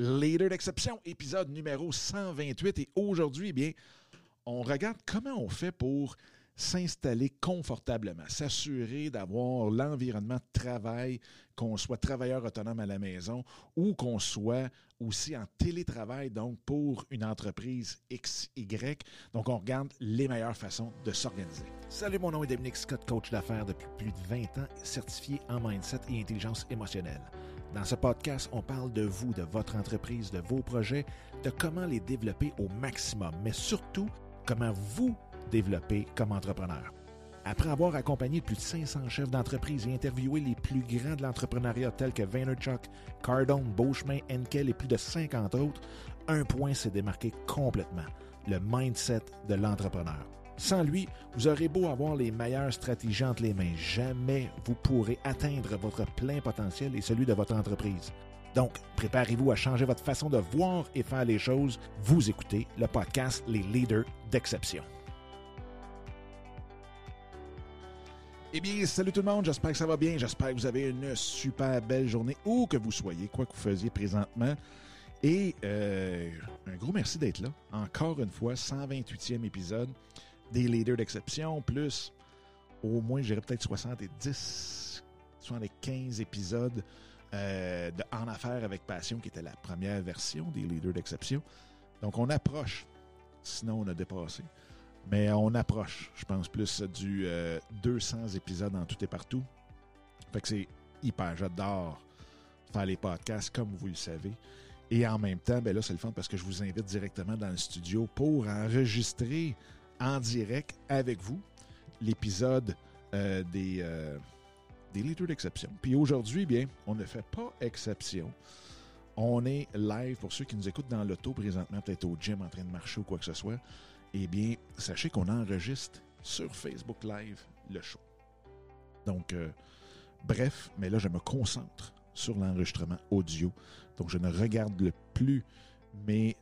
Leader d'exception, épisode numéro 128. Et aujourd'hui, eh bien, on regarde comment on fait pour s'installer confortablement, s'assurer d'avoir l'environnement de travail, qu'on soit travailleur autonome à la maison ou qu'on soit aussi en télétravail, donc pour une entreprise XY. Donc, on regarde les meilleures façons de s'organiser. Salut, mon nom est Dominique Scott, coach d'affaires depuis plus de 20 ans, certifié en mindset et intelligence émotionnelle. Dans ce podcast, on parle de vous, de votre entreprise, de vos projets, de comment les développer au maximum, mais surtout comment vous développer comme entrepreneur. Après avoir accompagné plus de 500 chefs d'entreprise et interviewé les plus grands de l'entrepreneuriat tels que Vaynerchuk, Cardone, Beauchemin, Enkel et plus de 50 autres, un point s'est démarqué complètement, le mindset de l'entrepreneur. Sans lui, vous aurez beau avoir les meilleures stratégies entre les mains, jamais vous pourrez atteindre votre plein potentiel et celui de votre entreprise. Donc, préparez-vous à changer votre façon de voir et faire les choses. Vous écoutez le podcast Les Leaders d'Exception. Eh bien, salut tout le monde, j'espère que ça va bien, j'espère que vous avez une super belle journée, où que vous soyez, quoi que vous faisiez présentement. Et euh, un gros merci d'être là. Encore une fois, 128e épisode des leaders d'exception, plus au moins, je dirais peut-être 70, 75 épisodes euh, de En affaires avec passion, qui était la première version des leaders d'exception. Donc, on approche. Sinon, on a dépassé. Mais on approche, je pense, plus du 200 euh, épisodes en tout et partout. Fait que c'est hyper. J'adore faire les podcasts, comme vous le savez. Et en même temps, ben là, c'est le fun parce que je vous invite directement dans le studio pour enregistrer en direct avec vous l'épisode euh, des, euh, des leaders d'exception. Puis aujourd'hui, bien, on ne fait pas exception. On est live pour ceux qui nous écoutent dans l'auto présentement, peut-être au gym en train de marcher ou quoi que ce soit. Eh bien, sachez qu'on enregistre sur Facebook Live le show. Donc, euh, bref, mais là, je me concentre sur l'enregistrement audio. Donc, je ne regarde plus mes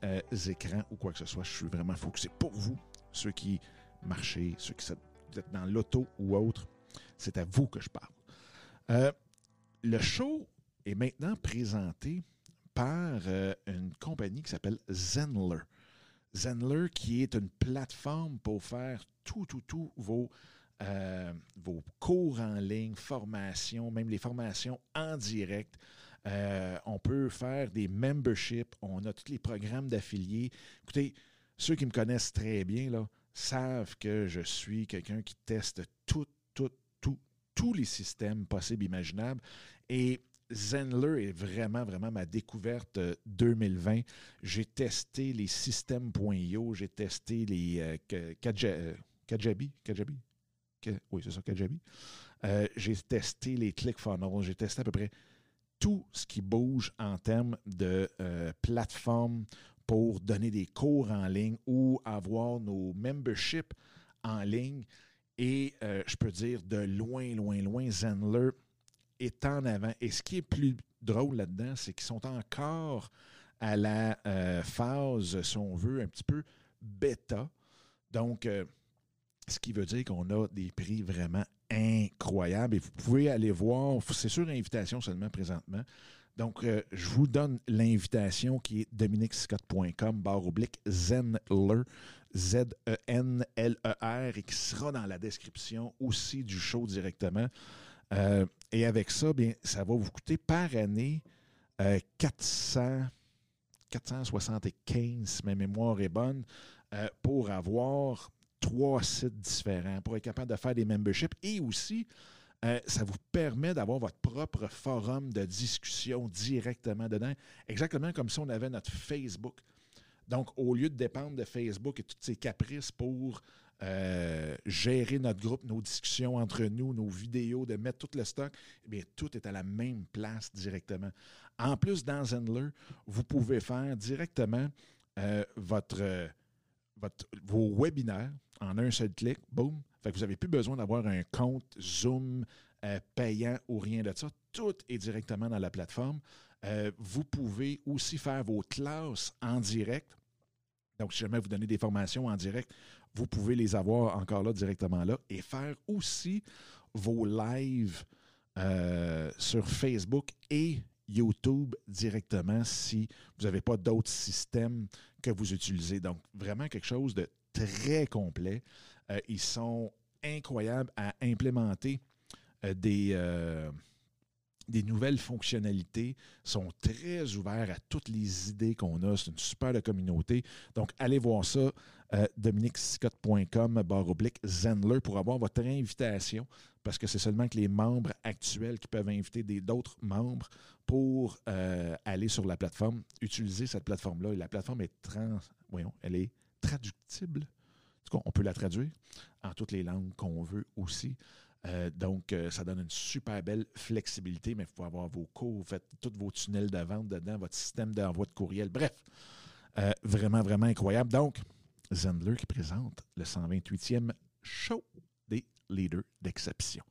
écrans ou quoi que ce soit. Je suis vraiment focusé pour vous, ceux qui marchez, ceux qui êtes dans l'auto ou autre, c'est à vous que je parle. Euh, le show est maintenant présenté par euh, une compagnie qui s'appelle Zenler. Zenler qui est une plateforme pour faire tout, tout, tout vos, euh, vos cours en ligne, formations, même les formations en direct. on peut faire des memberships, on a tous les programmes d'affiliés. Écoutez, ceux qui me connaissent très bien là, savent que je suis quelqu'un qui teste tout, tout, tout, tous les systèmes possibles, imaginables. Et Zenler est vraiment, vraiment ma découverte 2020. Euh, j'ai testé les systèmes.io, j'ai testé les euh, euh, Kajabi, Kajabi, oui, c'est ça, Kajabi. j'ai testé les ClickFunnels, j'ai testé à peu près tout ce qui bouge en termes de plateforme pour donner des cours en ligne ou avoir nos memberships en ligne. Et euh, je peux dire de loin, loin, loin, Zenler est en avant. Et ce qui est plus drôle là-dedans, c'est qu'ils sont encore à la euh, phase, si on veut, un petit peu bêta. Donc, euh, ce qui veut dire qu'on a des prix vraiment incroyables. Et vous pouvez aller voir, c'est sur invitation seulement présentement, donc, euh, je vous donne l'invitation qui est dominicscott.com, barre oblique, Zenler, Z-E-N-L-E-R, et qui sera dans la description aussi du show directement. Euh, et avec ça, bien, ça va vous coûter par année 400, euh, 475, si ma mémoire est bonne, pour avoir trois sites différents, pour être capable de faire des memberships et aussi euh, ça vous permet d'avoir votre propre forum de discussion directement dedans, exactement comme si on avait notre Facebook. Donc, au lieu de dépendre de Facebook et toutes ses caprices pour euh, gérer notre groupe, nos discussions entre nous, nos vidéos, de mettre tout le stock, eh bien, tout est à la même place directement. En plus, dans Zendler, vous pouvez faire directement euh, votre, vos webinaires en un seul clic, boum, fait que vous n'avez plus besoin d'avoir un compte Zoom euh, payant ou rien de ça. Tout est directement dans la plateforme. Euh, vous pouvez aussi faire vos classes en direct. Donc, si jamais vous donnez des formations en direct, vous pouvez les avoir encore là directement là et faire aussi vos lives euh, sur Facebook et YouTube directement si vous n'avez pas d'autres systèmes que vous utilisez. Donc, vraiment quelque chose de très complet. Euh, ils sont incroyables à implémenter euh, des, euh, des nouvelles fonctionnalités, sont très ouverts à toutes les idées qu'on a. C'est une super communauté. Donc, allez voir ça, euh, dominicscott.com, barre oblique, Zenler, pour avoir votre invitation, parce que c'est seulement que les membres actuels qui peuvent inviter d'autres membres pour euh, aller sur la plateforme, utiliser cette plateforme-là. La plateforme est trans, voyons, elle est traductible. En tout cas, on peut la traduire en toutes les langues qu'on veut aussi. Euh, donc, euh, ça donne une super belle flexibilité, mais il faut avoir vos cours, vous faites tous vos tunnels de vente dedans, votre système d'envoi de courriel. Bref, euh, vraiment, vraiment incroyable. Donc, Zendler qui présente le 128e show des leaders d'exception.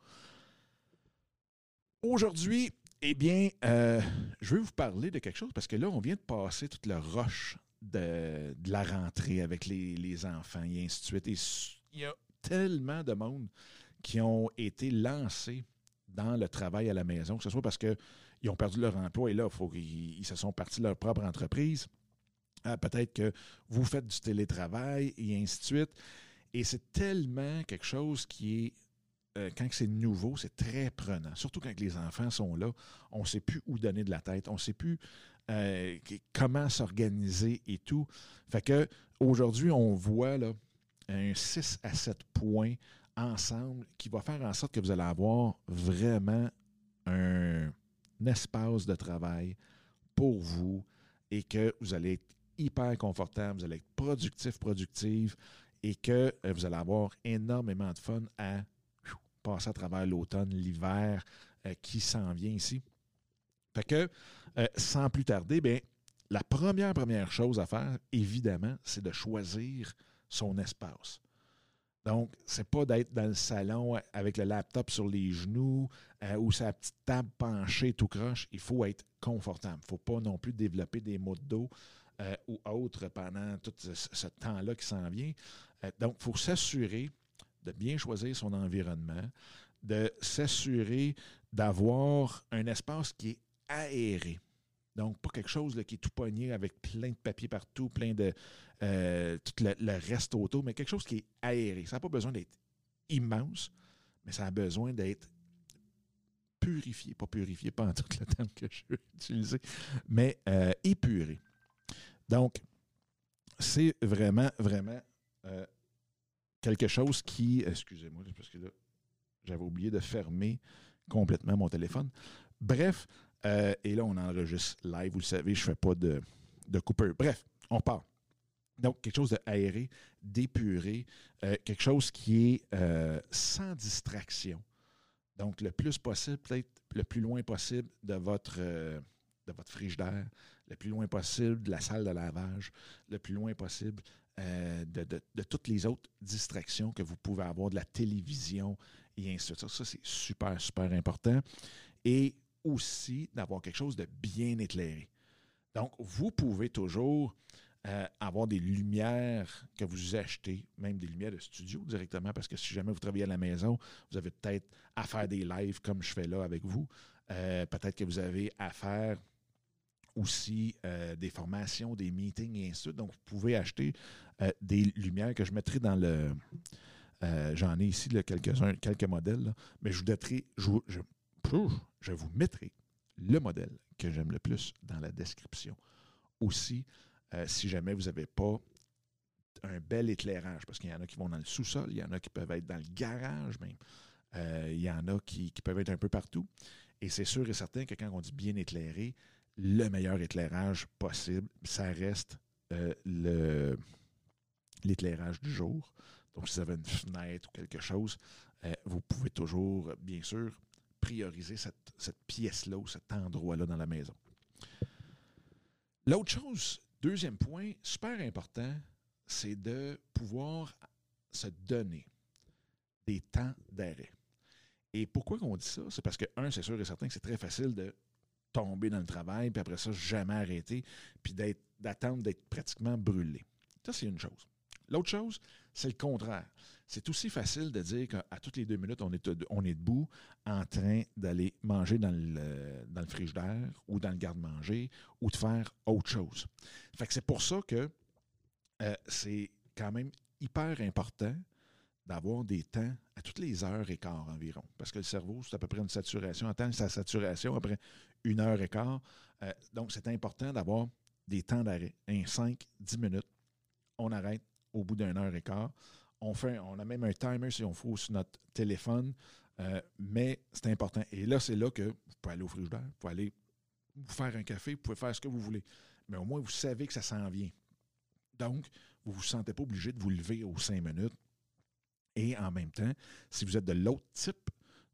Aujourd'hui, eh bien, je vais vous parler de quelque chose parce que là, on vient de passer toute le rush de, la rentrée avec les, les, enfants et ainsi de suite. Et il y a tellement de monde qui ont été lancés dans le travail à la maison, que ce soit parce qu'ils ont perdu leur emploi et là, faut qu'ils se sont partis de leur propre entreprise. Euh, peut-être que vous faites du télétravail et ainsi de suite. Et c'est tellement quelque chose qui est, euh, quand c'est nouveau, c'est très prenant. Surtout quand les enfants sont là, on ne sait plus où donner de la tête, on ne sait plus euh, comment s'organiser et tout. Fait que aujourd'hui, on voit là, un 6 à 7 points ensemble qui va faire en sorte que vous allez avoir vraiment un, espace de travail pour vous et que vous allez être hyper confortable, vous allez être productif, productive et que euh, vous allez avoir énormément de fun à passer à travers l'automne, l'hiver euh, qui s'en vient ici. Fait que, euh, sans plus tarder, bien, la première, première chose à faire, évidemment, c'est de choisir son espace. Donc, c'est pas d'être dans le salon avec le laptop sur les genoux euh, ou sa petite table penchée tout croche. Il faut être confortable. Il ne faut pas non plus développer des maux de dos euh, ou autres pendant tout ce, temps-là qui s'en vient. Euh, donc, il faut s'assurer de bien choisir son environnement, de s'assurer d'avoir un espace qui est aéré. Donc, pas quelque chose qui est tout pogné avec plein de papier partout, plein de euh, tout le, reste auto, mais quelque chose qui est aéré. Ça n'a pas besoin d'être immense, mais ça a besoin d'être purifié. Pas purifié, pas en tout le terme que je veux utiliser, mais euh, épuré. Donc, c'est vraiment, vraiment euh, quelque chose qui. Excusez-moi, parce que là, j'avais oublié de fermer complètement mon téléphone. Bref, euh, et là, on enregistre live. Vous le savez, je ne fais pas de, de coupeur. Bref, on part. Donc, quelque chose d'aéré, d'épuré, euh, quelque chose qui est euh, sans distraction. Donc, le plus possible, peut-être le plus loin possible de votre, de votre frigidaire, le plus loin possible de la salle de lavage, le plus loin possible de, de, toutes les autres distractions que vous pouvez avoir, de la télévision et ainsi de suite. Ça, c'est super, super important. Et aussi d'avoir quelque chose de bien éclairé. Donc, vous pouvez toujours euh, avoir des lumières que vous achetez, même des lumières de studio directement, parce que si jamais vous travaillez à la maison, vous avez peut-être à faire des lives comme je fais là avec vous. Euh, peut-être que vous avez à faire aussi euh, des formations, des meetings et ainsi de suite. Donc, vous pouvez acheter des lumières que je mettrai dans le. J'en ai ici quelques-uns, quelques modèles, mais je vous donnerai, je vous mettrai le modèle que j'aime le plus dans la description. Aussi, euh, si jamais vous n'avez pas un bel éclairage, parce qu'il y en a qui vont dans le sous-sol, il y en a qui peuvent être dans le garage même, euh, il y en a qui, peuvent être un peu partout. Et c'est sûr et certain que quand on dit bien éclairé, le meilleur éclairage possible, ça reste euh, l'éclairage du jour. Donc, si vous avez une fenêtre ou quelque chose, vous pouvez toujours, bien sûr, prioriser cette, pièce-là ou cet endroit-là dans la maison. L'autre chose, deuxième point, super important, c'est de pouvoir se donner des temps d'arrêt. Et pourquoi on dit ça? C'est parce que, un, c'est sûr et certain que c'est très facile de tomber dans le travail, puis après ça, jamais arrêter, puis d'attendre d'être pratiquement brûlé. Ça, c'est une chose. L'autre chose, c'est le contraire. C'est aussi facile de dire qu'à toutes les deux minutes, on est, debout en train d'aller manger dans le, dans le frigidaire ou dans le garde-manger ou de faire autre chose. Fait que c'est pour ça que euh, c'est quand même hyper important d'avoir des temps à toutes les heures et quart environ. Parce que le cerveau, c'est à peu près une saturation. Atteint sa saturation après une heure et quart. Euh, donc, c'est important d'avoir des temps d'arrêt. Un 5, 10 minutes. On arrête au bout d'une heure et quart. On, fait, on a même un timer si on faut sur notre téléphone. Euh, mais c'est important. Et là, c'est là que vous pouvez aller au frigidaire, vous pouvez aller vous faire un café, vous pouvez faire ce que vous voulez. Mais au moins, vous savez que ça s'en vient. Donc, vous ne vous sentez pas obligé de vous lever aux cinq minutes. Et en même temps, si vous êtes de l'autre type,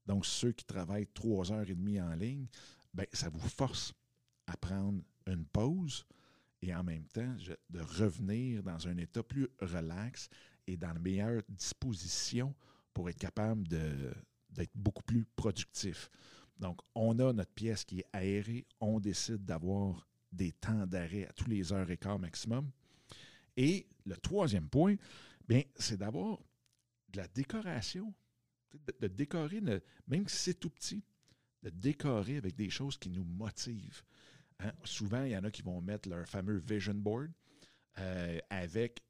donc ceux qui travaillent trois heures et demie en ligne, bien, ça vous force à prendre une pause et en même temps de revenir dans un état plus relax et dans la meilleure disposition pour être capable d'être beaucoup plus productif. Donc, on a notre pièce qui est aérée, on décide d'avoir des temps d'arrêt à tous les heures et quart maximum. Et le troisième point, c'est d'avoir de la décoration, de, décorer, même si c'est tout petit, de décorer avec des choses qui nous motivent. Hein. Souvent, il y en a qui vont mettre leur fameux vision board euh, avec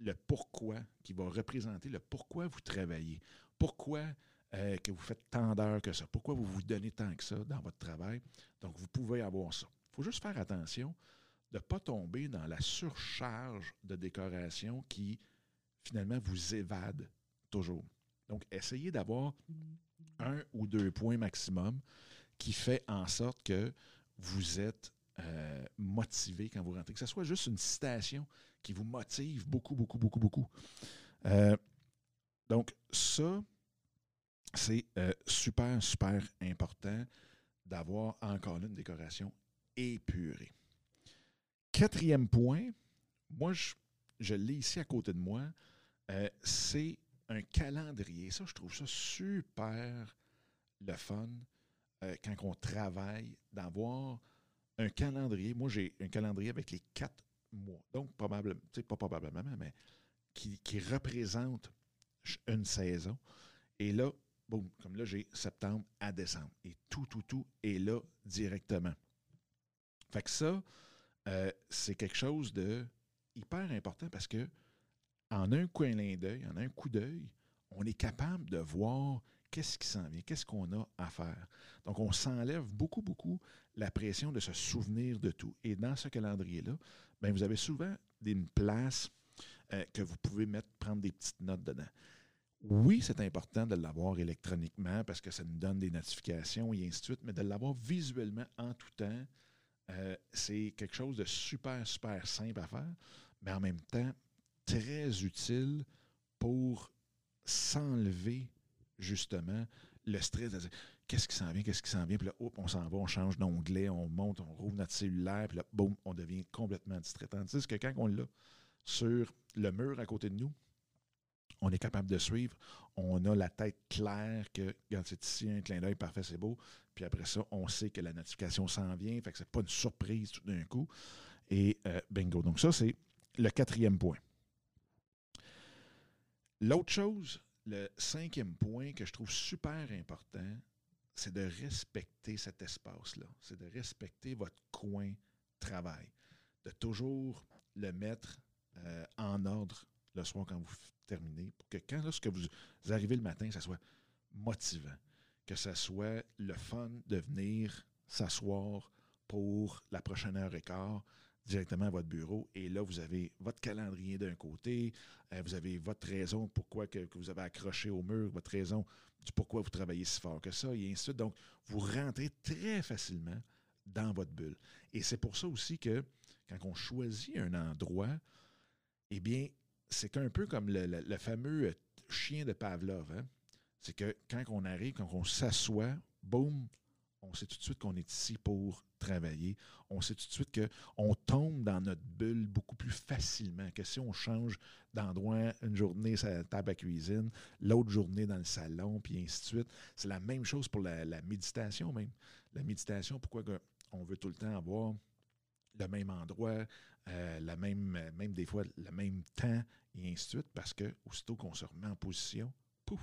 le pourquoi, qui va représenter le pourquoi vous travaillez, pourquoi euh, que vous faites tant d'heures que ça, pourquoi vous vous donnez tant que ça dans votre travail? Donc, vous pouvez avoir ça. Il faut juste faire attention de ne pas tomber dans la surcharge de décoration qui, finalement, vous évade toujours. Donc, essayez d'avoir un ou deux points maximum qui fait en sorte que vous êtes euh, motivé quand vous rentrez. Que ce soit juste une citation qui vous motive beaucoup, beaucoup, beaucoup, beaucoup. Euh, donc, ça, c'est euh, super, super important d'avoir encore une décoration épurée. Quatrième point, moi, je, je l'ai ici à côté de moi, c'est un calendrier. Ça, je trouve ça super le fun euh, quand on travaille d'avoir un calendrier. Moi, j'ai un calendrier avec les quatre mois. Donc, probablement, pas probablement, mais qui, qui représente une saison. Et là, boum, comme là, j'ai septembre à décembre. Et tout, tout, tout est là directement. Fait que ça, euh, c'est quelque chose de hyper important parce que en un coin d'œil, en un coup d'œil, on est capable de voir qu'est-ce qui s'en vient, qu'est-ce qu'on a à faire. Donc, on s'enlève beaucoup, beaucoup la pression de se souvenir de tout. Et dans ce calendrier-là, bien, vous avez souvent une place euh, que vous pouvez mettre, prendre des petites notes dedans. Oui, c'est important de l'avoir électroniquement parce que ça nous donne des notifications et ainsi de suite, mais de l'avoir visuellement en tout temps, euh, c'est quelque chose de super, super simple à faire, mais en même temps, très utile pour s'enlever justement le stress dire qu'est-ce qui s'en vient, qu'est-ce qui s'en vient, puis là, on s'en va, on change d'onglet, on monte, on rouvre notre cellulaire, puis là, boum, on devient complètement distrait. Tandis que quand on l'a sur le mur à côté de nous, on est capable de suivre, on a la tête claire que, regarde, c'est ici, un clin d'œil parfait, c'est beau, puis après ça, on sait que la notification s'en vient, fait que c'est pas une surprise tout d'un coup, et euh, bingo. Donc ça, c'est le quatrième point. L'autre chose, le cinquième point que je trouve super important, c'est de respecter cet espace-là. C'est de respecter votre coin travail. De toujours le mettre euh, en ordre le soir quand vous terminez, pour que quand lorsque vous arrivez le matin, ça soit motivant, que ça soit le fun de venir s'asseour pour la prochaine heure et quart, directement à votre bureau. Et là, vous avez votre calendrier d'un côté, euh, vous avez votre raison pourquoi que, vous avez accroché au mur, votre raison du pourquoi vous travaillez si fort que ça, et ainsi de suite. Donc, vous rentrez très facilement dans votre bulle. Et c'est pour ça aussi que quand on choisit un endroit, eh bien, c'est un peu comme le, fameux chien de Pavlov. Hein. C'est que quand on arrive, quand on s'assoit, boum, on sait tout de suite qu'on est ici pour travailler. On sait tout de suite qu'on tombe dans notre bulle beaucoup plus facilement que si on change d'endroit une journée sur la table à cuisine, l'autre journée dans le salon, puis ainsi de suite. C'est la même chose pour la, méditation même. La méditation, pourquoi on veut tout le temps avoir le même endroit, euh, la même, même des fois le même temps, et ainsi de suite, parce que aussitôt qu'on se remet en position, pouf,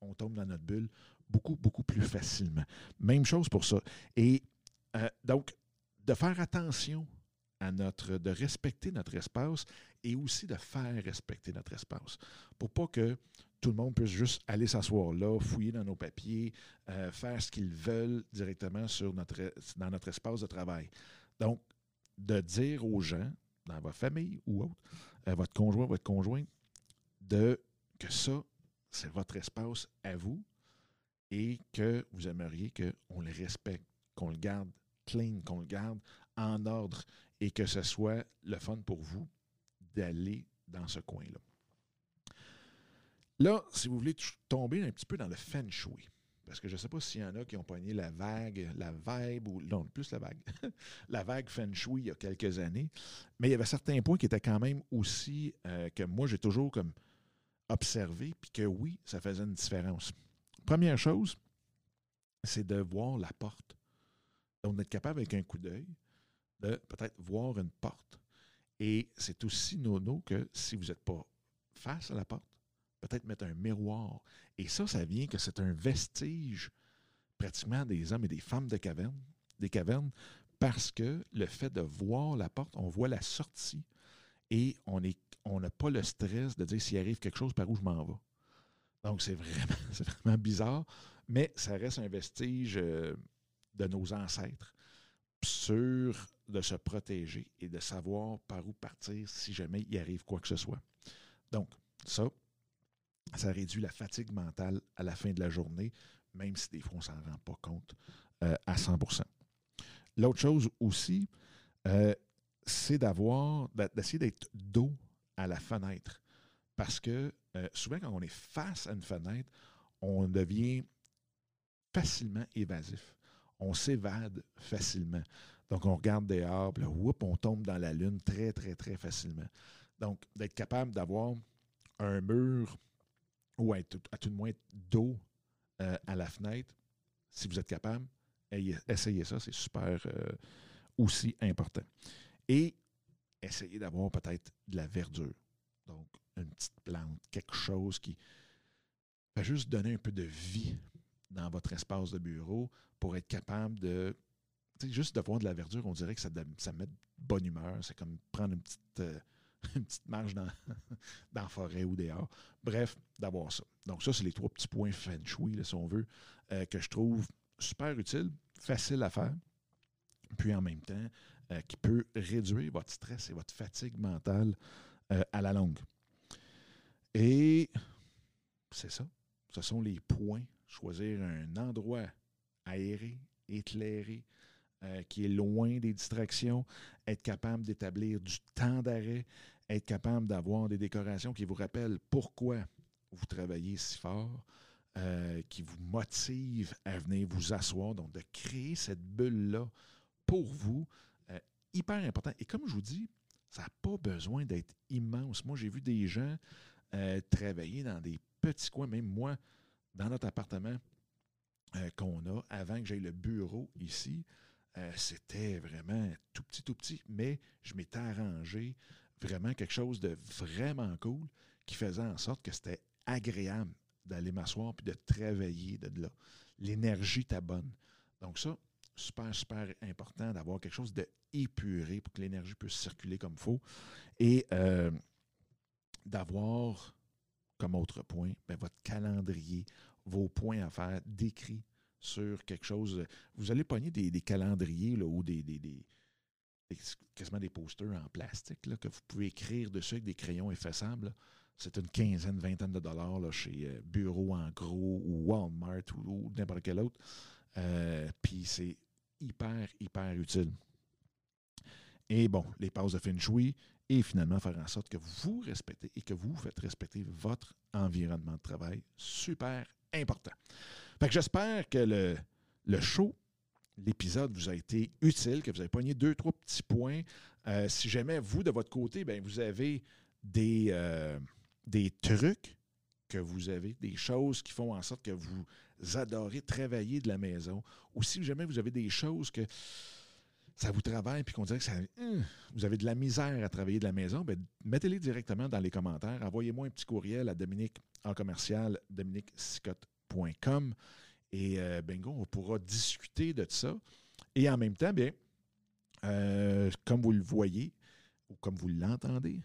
on tombe dans notre bulle beaucoup, beaucoup plus facilement. Même chose pour ça. Et euh, donc, de faire attention à notre, de respecter notre espace et aussi de faire respecter notre espace. Pour pas que tout le monde puisse juste aller s'asseoir là, fouiller dans nos papiers, euh, faire ce qu'ils veulent directement sur notre, dans notre espace de travail. Donc, de dire aux gens, dans votre famille ou autre, euh, votre conjoint, votre conjointe, de que ça, c'est votre espace à vous et que vous aimeriez qu'on le respecte, qu'on le garde clean, qu'on le garde en ordre et que ce soit le fun pour vous d'aller dans ce coin-là. Là, si vous voulez tomber un petit peu dans le feng shui, parce que je ne sais pas s'il y en a qui ont pogné la vague, la vibe, ou non, plus la vague, la vague feng shui il y a quelques années, mais il y avait certains points qui étaient quand même aussi euh, que moi j'ai toujours comme observé, puis que oui, ça faisait une différence. Première chose, c'est de voir la porte. Donc, d'être capable avec un coup d'œil de peut-être voir une porte. Et c'est aussi nono que si vous n'êtes pas face à la porte, peut-être mettre un miroir. Et ça, ça vient que c'est un vestige pratiquement des hommes et des femmes de des cavernes, parce que le fait de voir la porte, on voit la sortie et on n'a pas le stress de dire s'il arrive quelque chose, par où je m'en vais. Donc, c'est vraiment, vraiment bizarre, mais ça reste un vestige euh, de nos ancêtres sur de se protéger et de savoir par où partir si jamais il arrive quoi que ce soit. Donc, ça, ça réduit la fatigue mentale à la fin de la journée, même si des fois on ne s'en rend pas compte euh, à 100% L'autre chose aussi, euh, c'est d'avoir, d'essayer d'être dos à la fenêtre. Parce que euh, souvent, quand on est face à une fenêtre, on devient facilement évasif. On s'évade facilement. Donc, on regarde dehors, puis là, on tombe dans la lune très, très, très facilement. Donc, d'être capable d'avoir un mur ou à tout le moins dos euh, à la fenêtre, si vous êtes capable, essayez ça, c'est super euh, aussi important. Et essayez d'avoir peut-être de la verdure. Donc, une petite plante, quelque chose qui va juste donner un peu de vie dans votre espace de bureau pour être capable de. Juste d'avoir de la verdure, on dirait que ça, ça met de bonne humeur. C'est comme prendre une petite, euh, une petite marche dans, dans la forêt ou dehors. Bref, d'avoir ça. Donc, ça, c'est les trois petits points feng shui, si on veut, euh, que je trouve super utile, facile à faire, puis en même temps, euh, qui peut réduire votre stress et votre fatigue mentale à la longue. Et c'est ça. Ce sont les points. Choisir un endroit aéré, éclairé, euh, qui est loin des distractions, être capable d'établir du temps d'arrêt, être capable d'avoir des décorations qui vous rappellent pourquoi vous travaillez si fort, euh, qui vous motivent à venir vous asseoir, donc de créer cette bulle-là pour vous, euh, hyper important. Et comme je vous dis, ça n'a pas besoin d'être immense. Moi, j'ai vu des gens travailler dans des petits coins, même moi, dans notre appartement, euh, qu'on a avant que j'aille le bureau ici, euh, c'était vraiment tout petit, tout petit, mais je m'étais arrangé vraiment quelque chose de vraiment cool qui faisait en sorte que c'était agréable d'aller m'asseoir puis de travailler de là. L'énergie était bonne. Donc ça, super, super important d'avoir quelque chose d'épuré pour que l'énergie puisse circuler comme il faut. Et euh, d'avoir comme autre point, ben, votre calendrier, vos points à faire décrits sur quelque chose. Vous allez pogner des, calendriers là, ou des, quasiment des posters en plastique là, que vous pouvez écrire dessus avec des crayons effaçables. C'est une quinzaine, vingtaine de dollars là, chez euh, Bureau en gros ou Walmart ou, n'importe quel autre. Euh, puis c'est hyper, hyper utile. Et bon, les pauses de feng shui et finalement faire en sorte que vous respectez et que vous faites respecter votre environnement de travail. Super important. Fait que j'espère que le, le show, l'épisode vous a été utile, que vous avez pogné deux, trois petits points. Euh, si jamais vous, de votre côté, ben, vous avez des, euh, des trucs que vous avez, des choses qui font en sorte que vous adorez travailler de la maison, ou si jamais vous avez des choses que ça vous travaille puis qu'on dirait que hum, vous avez de la misère à travailler de la maison, ben, mettez-les directement dans les commentaires. Envoyez-moi un petit courriel à Dominique en commercial, dominiquescott.com et euh, bingo, on pourra discuter de ça. Et en même temps, bien, euh, comme vous le voyez ou comme vous l'entendez,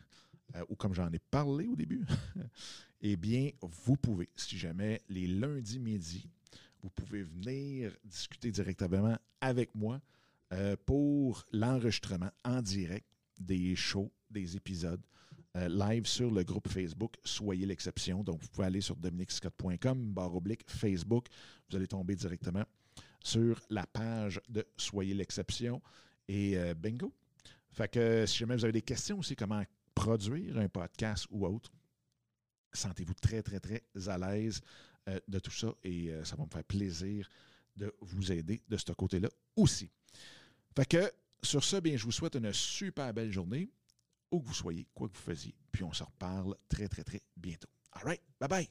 euh, ou comme j'en ai parlé au début, eh bien, vous pouvez, si jamais les lundis midi, vous pouvez venir discuter directement avec moi euh, pour l'enregistrement en direct des shows, des épisodes euh, live sur le groupe Facebook Soyez l'exception. Donc, vous pouvez aller sur dominicscott.com, barre oblique, Facebook. Vous allez tomber directement sur la page de Soyez l'exception. Et euh, bingo. Fait que si jamais vous avez des questions aussi, comment produire un podcast ou autre, sentez-vous très, très, très à l'aise de tout ça et ça va me faire plaisir de vous aider de ce côté-là aussi. Fait que sur ce, bien, je vous souhaite une super belle journée, où que vous soyez, quoi que vous fassiez. Puis on se reparle très, très, très bientôt. All right, bye bye.